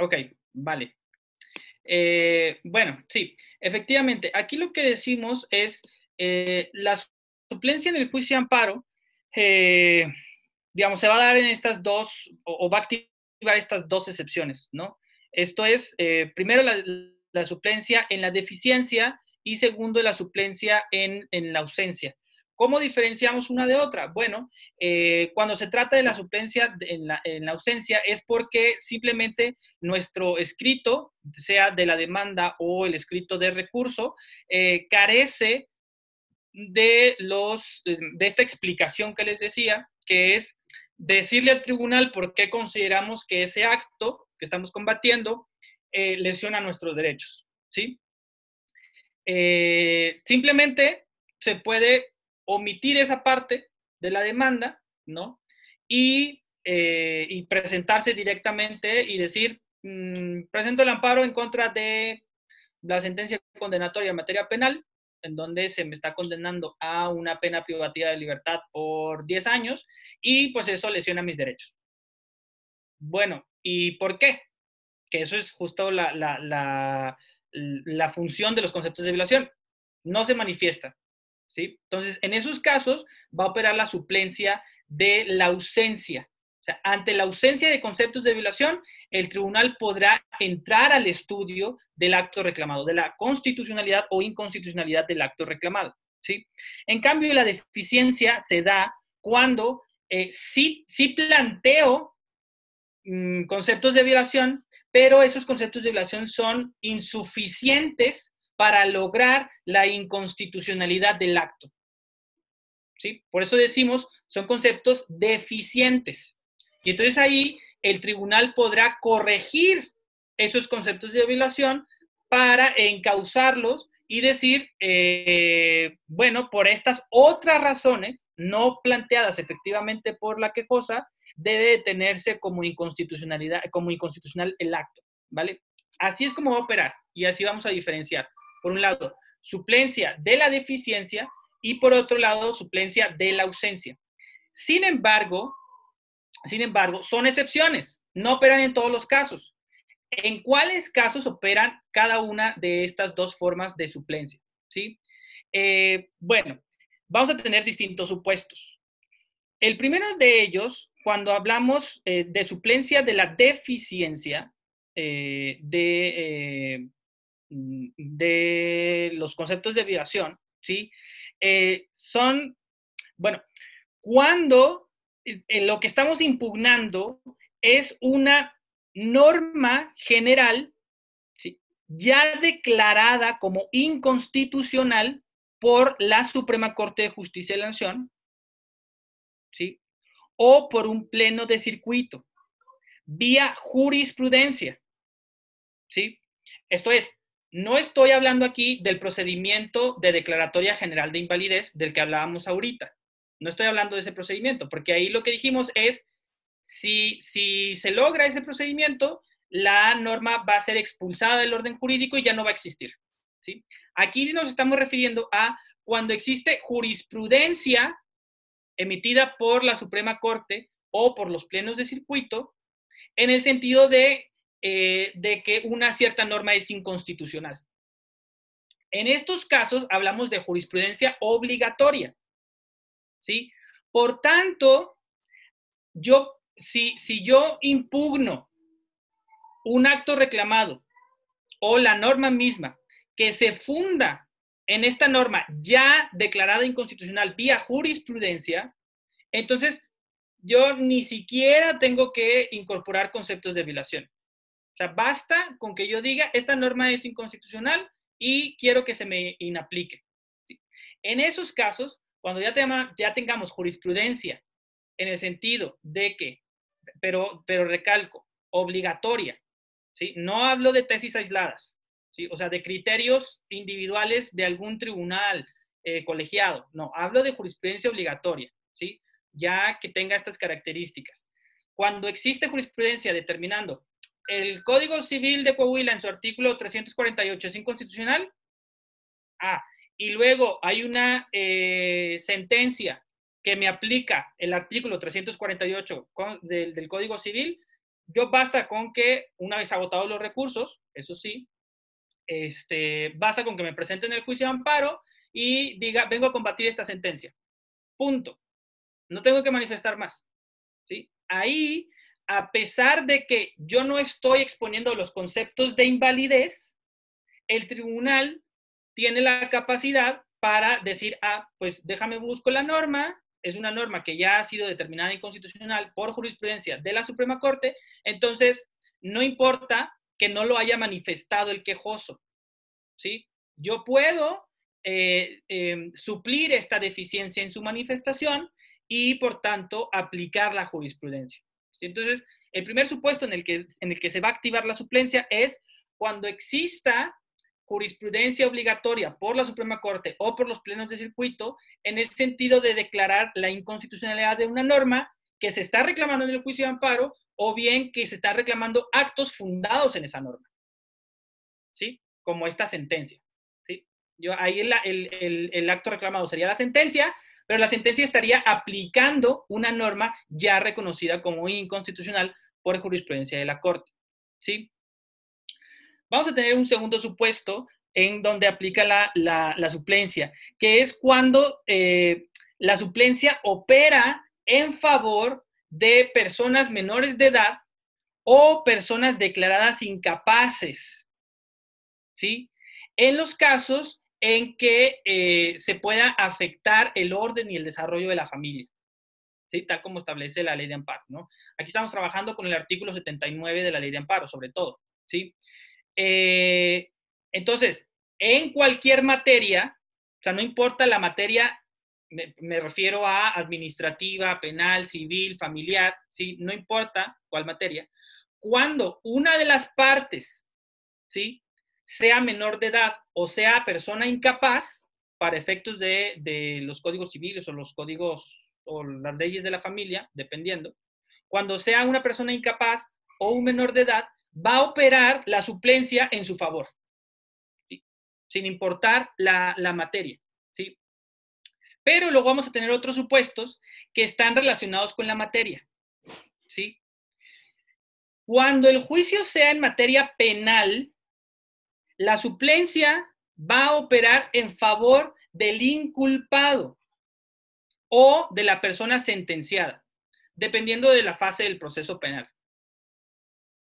Ok, vale. Eh, bueno, sí, efectivamente, aquí lo que decimos es eh, la suplencia en el juicio de amparo, eh, digamos, se va a dar en estas dos, o, va a activar estas dos excepciones, ¿no? Esto es, eh, primero, la, la suplencia en la deficiencia y segundo, la suplencia en, en la ausencia. ¿Cómo diferenciamos una de otra? Bueno, eh, cuando se trata de la suplencia en la, en la, ausencia es porque simplemente nuestro escrito, sea de la demanda o el escrito de recurso, eh, carece de, los, de esta explicación que les decía, que es decirle al tribunal por qué consideramos que ese acto que estamos combatiendo eh, lesiona nuestros derechos, ¿sí? Eh, simplemente se puede omitir esa parte de la demanda, ¿no? Y, eh, y presentarse directamente y decir, mmm, presento el amparo en contra de la sentencia condenatoria en materia penal, en donde se me está condenando a una pena privativa de libertad por 10 años y pues eso lesiona mis derechos. Bueno, ¿y por qué? Que eso es justo la, la, función de los conceptos de violación. No se manifiesta. ¿sí? Entonces, en esos casos va a operar la suplencia de la ausencia. Ante la ausencia de conceptos de violación, el tribunal podrá entrar al estudio del acto reclamado, de la constitucionalidad o inconstitucionalidad del acto reclamado. ¿sí? En cambio, la deficiencia se da cuando eh, sí, planteo mmm, conceptos de violación, pero esos conceptos de violación son insuficientes para lograr la inconstitucionalidad del acto. ¿Sí? Por eso decimos, son conceptos deficientes. Y entonces ahí el tribunal podrá corregir esos conceptos de violación para encauzarlos y decir, eh, bueno, por estas otras razones, no planteadas efectivamente por la que cosa, debe tenerse como inconstitucionalidad, como inconstitucional el acto, ¿vale? Así es como va a operar y así vamos a diferenciar. Por un lado, suplencia de la deficiencia y por otro lado, suplencia de la ausencia. Sin embargo, sin embargo, son excepciones, no operan en todos los casos. ¿En cuáles casos operan cada una de estas dos formas de suplencia? ¿Sí? Eh, bueno, vamos a tener distintos supuestos. El primero de ellos, cuando hablamos eh, de suplencia de la deficiencia eh, de, eh, de, los conceptos de violación, ¿sí? Son, bueno, cuando lo que estamos impugnando es una norma general ¿sí? ya declarada como inconstitucional por la Suprema Corte de Justicia de la Nación, ¿sí? o por un pleno de circuito, vía jurisprudencia. ¿sí? Esto es, no estoy hablando aquí del procedimiento de declaratoria general de invalidez del que hablábamos ahorita. No estoy hablando de ese procedimiento, porque ahí lo que dijimos es, si, si se logra ese procedimiento, la norma va a ser expulsada del orden jurídico y ya no va a existir. ¿sí? Aquí nos estamos refiriendo a cuando existe jurisprudencia emitida por la Suprema Corte o por los plenos de circuito, en el sentido de, eh, de que una cierta norma es inconstitucional. En estos casos hablamos de jurisprudencia obligatoria. ¿Sí? Por tanto, yo, si, si yo impugno un acto reclamado o la norma misma que se funda en esta norma ya declarada inconstitucional vía jurisprudencia, entonces yo ni siquiera tengo que incorporar conceptos de violación. O sea, basta con que yo diga, esta norma es inconstitucional y quiero que se me inaplique. En esos casos, cuando ya, te, ya tengamos jurisprudencia en el sentido de que, pero, pero recalco, obligatoria, ¿sí? No hablo de tesis aisladas, ¿sí? O sea, de criterios individuales de algún tribunal eh, colegiado. No, hablo de jurisprudencia obligatoria, ¿sí? Ya que tenga estas características. Cuando existe jurisprudencia determinando el Código Civil de Coahuila en su artículo 348 es inconstitucional, ah, y luego hay una eh, sentencia que me aplica el artículo 348 del, Código Civil, yo basta con que, una vez agotados los recursos, eso sí, este, basta con que me presenten el juicio de amparo y diga, vengo a combatir esta sentencia. Punto. No tengo que manifestar más. ¿sí? Ahí, a pesar de que yo no estoy exponiendo los conceptos de invalidez, el tribunal tiene la capacidad para decir, ah, pues déjame busco la norma, es una norma que ya ha sido determinada inconstitucional por jurisprudencia de la Suprema Corte, entonces no importa que no lo haya manifestado el quejoso, ¿sí? Yo puedo eh, em, suplir esta deficiencia en su manifestación y, por tanto, aplicar la jurisprudencia. Entonces, el primer supuesto en el, que, en el que se va a activar la suplencia es cuando exista jurisprudencia obligatoria por la Suprema Corte o por los plenos de circuito en el sentido de declarar la inconstitucionalidad de una norma que se está reclamando en el juicio de amparo o bien que se está reclamando actos fundados en esa norma. ¿Sí? Como esta sentencia. ¿Sí? Yo, ahí el, el, el acto reclamado sería la sentencia, pero la sentencia estaría aplicando una norma ya reconocida como inconstitucional por jurisprudencia de la Corte. ¿Sí? Vamos a tener un segundo supuesto en donde aplica la, suplencia, que es cuando eh, la suplencia opera en favor de personas menores de edad o personas declaradas incapaces, ¿sí? En los casos en que eh, se pueda afectar el orden y el desarrollo de la familia, ¿sí? Tal como establece la ley de amparo, ¿no? Aquí estamos trabajando con el artículo 79 de la ley de amparo, sobre todo, ¿sí? Eh, entonces, en cualquier materia, o sea, no importa la materia, me, refiero a administrativa, penal, civil, familiar, ¿sí? No importa cuál materia. Cuando una de las partes, ¿sí? Sea menor de edad o sea persona incapaz, para efectos de, de los códigos civiles o los códigos o las leyes de la familia, dependiendo, cuando sea una persona incapaz o un menor de edad, va a operar la suplencia en su favor, sin importar la, materia. ¿sí? Pero luego vamos a tener otros supuestos que están relacionados con la materia. ¿sí? Cuando el juicio sea en materia penal, la suplencia va a operar en favor del inculpado o de la persona sentenciada, dependiendo de la fase del proceso penal.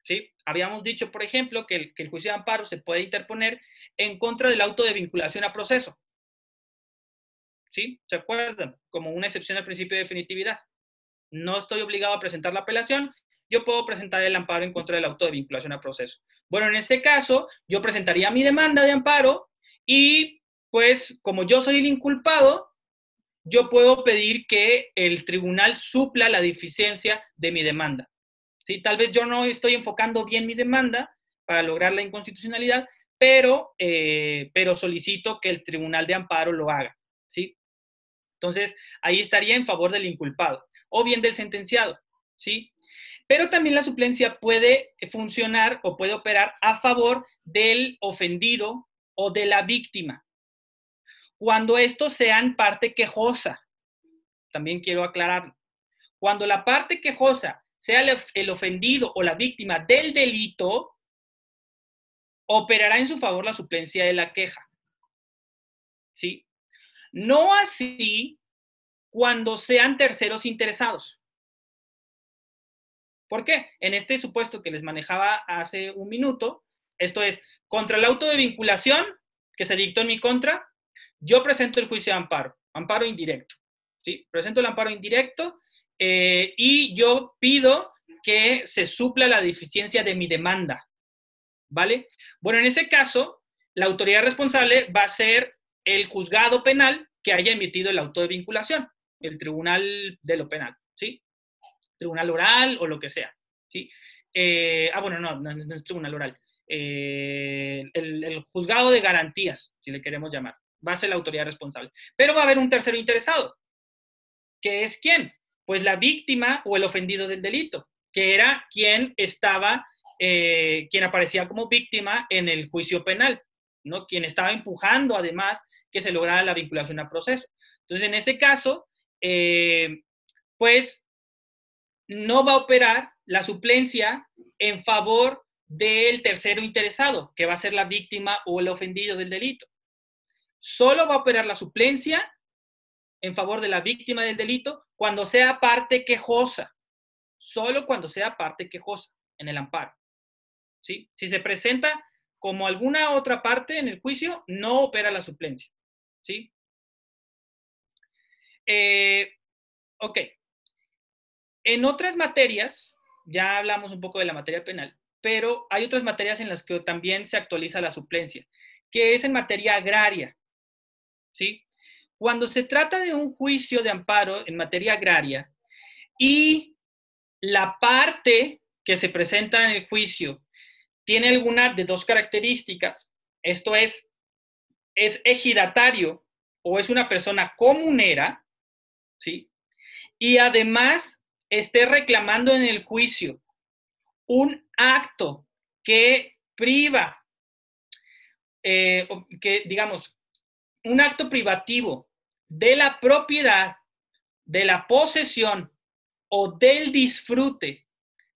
¿Sí? Habíamos dicho, por ejemplo, que el, juicio de amparo se puede interponer en contra del auto de vinculación a proceso. ¿Sí? ¿Se acuerdan? Como una excepción al principio de definitividad. No estoy obligado a presentar la apelación, yo puedo presentar el amparo en contra del auto de vinculación a proceso. Bueno, en este caso, yo presentaría mi demanda de amparo y, pues, como yo soy el inculpado, yo puedo pedir que el tribunal supla la deficiencia de mi demanda. ¿Sí? Tal vez yo no estoy enfocando bien mi demanda para lograr la inconstitucionalidad, pero, eh, pero solicito que el tribunal de amparo lo haga. ¿sí? Entonces, ahí estaría en favor del inculpado o bien del sentenciado. ¿sí? Pero también la suplencia puede funcionar o puede operar a favor del ofendido o de la víctima. Cuando estos sean parte quejosa, también quiero aclarar, cuando la parte quejosa sea el ofendido o la víctima del delito, operará en su favor la suplencia de la queja. ¿Sí? No así cuando sean terceros interesados. ¿Por qué? En este supuesto que les manejaba hace un minuto, esto es, contra el auto de vinculación que se dictó en mi contra, yo presento el juicio de amparo, amparo indirecto. ¿sí? Presento el amparo indirecto eh, y yo pido que se supla la deficiencia de mi demanda. ¿Vale? Bueno, en ese caso, la autoridad responsable va a ser el juzgado penal que haya emitido el auto de vinculación, el tribunal de lo penal, ¿sí? Tribunal oral o lo que sea, ¿sí? Eh, ah, bueno, no, no, es tribunal oral. Eh, el, juzgado de garantías, si le queremos llamar, va a ser la autoridad responsable. Pero va a haber un tercero interesado, que es quién? Pues la víctima o el ofendido del delito, que era quien estaba, eh, quien aparecía como víctima en el juicio penal, ¿no? Quien estaba empujando además que se lograra la vinculación al proceso. Entonces, en ese caso, eh, pues no va a operar la suplencia en favor del tercero interesado, que va a ser la víctima o el ofendido del delito. solo va a operar la suplencia en favor de la víctima del delito cuando sea parte quejosa, solo cuando sea parte quejosa en el amparo. ¿sí? Si se presenta como alguna otra parte en el juicio, no opera la suplencia. ¿sí? Eh, ok. En otras materias, ya hablamos un poco de la materia penal, pero hay otras materias en las que también se actualiza la suplencia, que es en materia agraria. ¿sí? Cuando se trata de un juicio de amparo en materia agraria y la parte que se presenta en el juicio tiene alguna de dos características, esto es, es ejidatario o es una persona comunera, ¿sí? Y además esté reclamando en el juicio un acto que priva, eh, que digamos, un acto privativo de la propiedad, de la posesión o del disfrute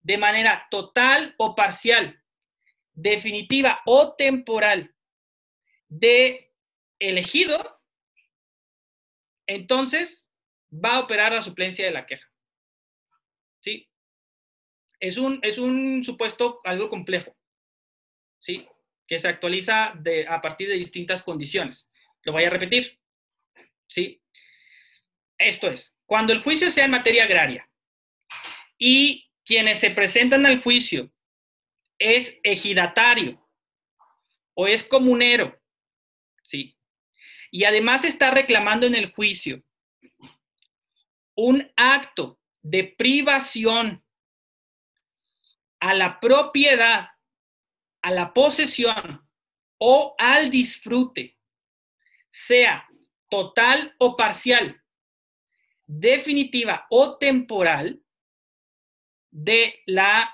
de manera total o parcial, definitiva o temporal de elegido, entonces va a operar la suplencia de la queja. ¿Sí? Es un, es un supuesto algo complejo, ¿sí? Que se actualiza de, a partir de distintas condiciones. Lo voy a repetir. ¿Sí? Esto es, cuando el juicio sea en materia agraria y quienes se presentan al juicio es ejidatario o es comunero, ¿sí? Y además está reclamando en el juicio un acto de privación a la propiedad, a la posesión o al disfrute, sea total o parcial, definitiva o temporal, de la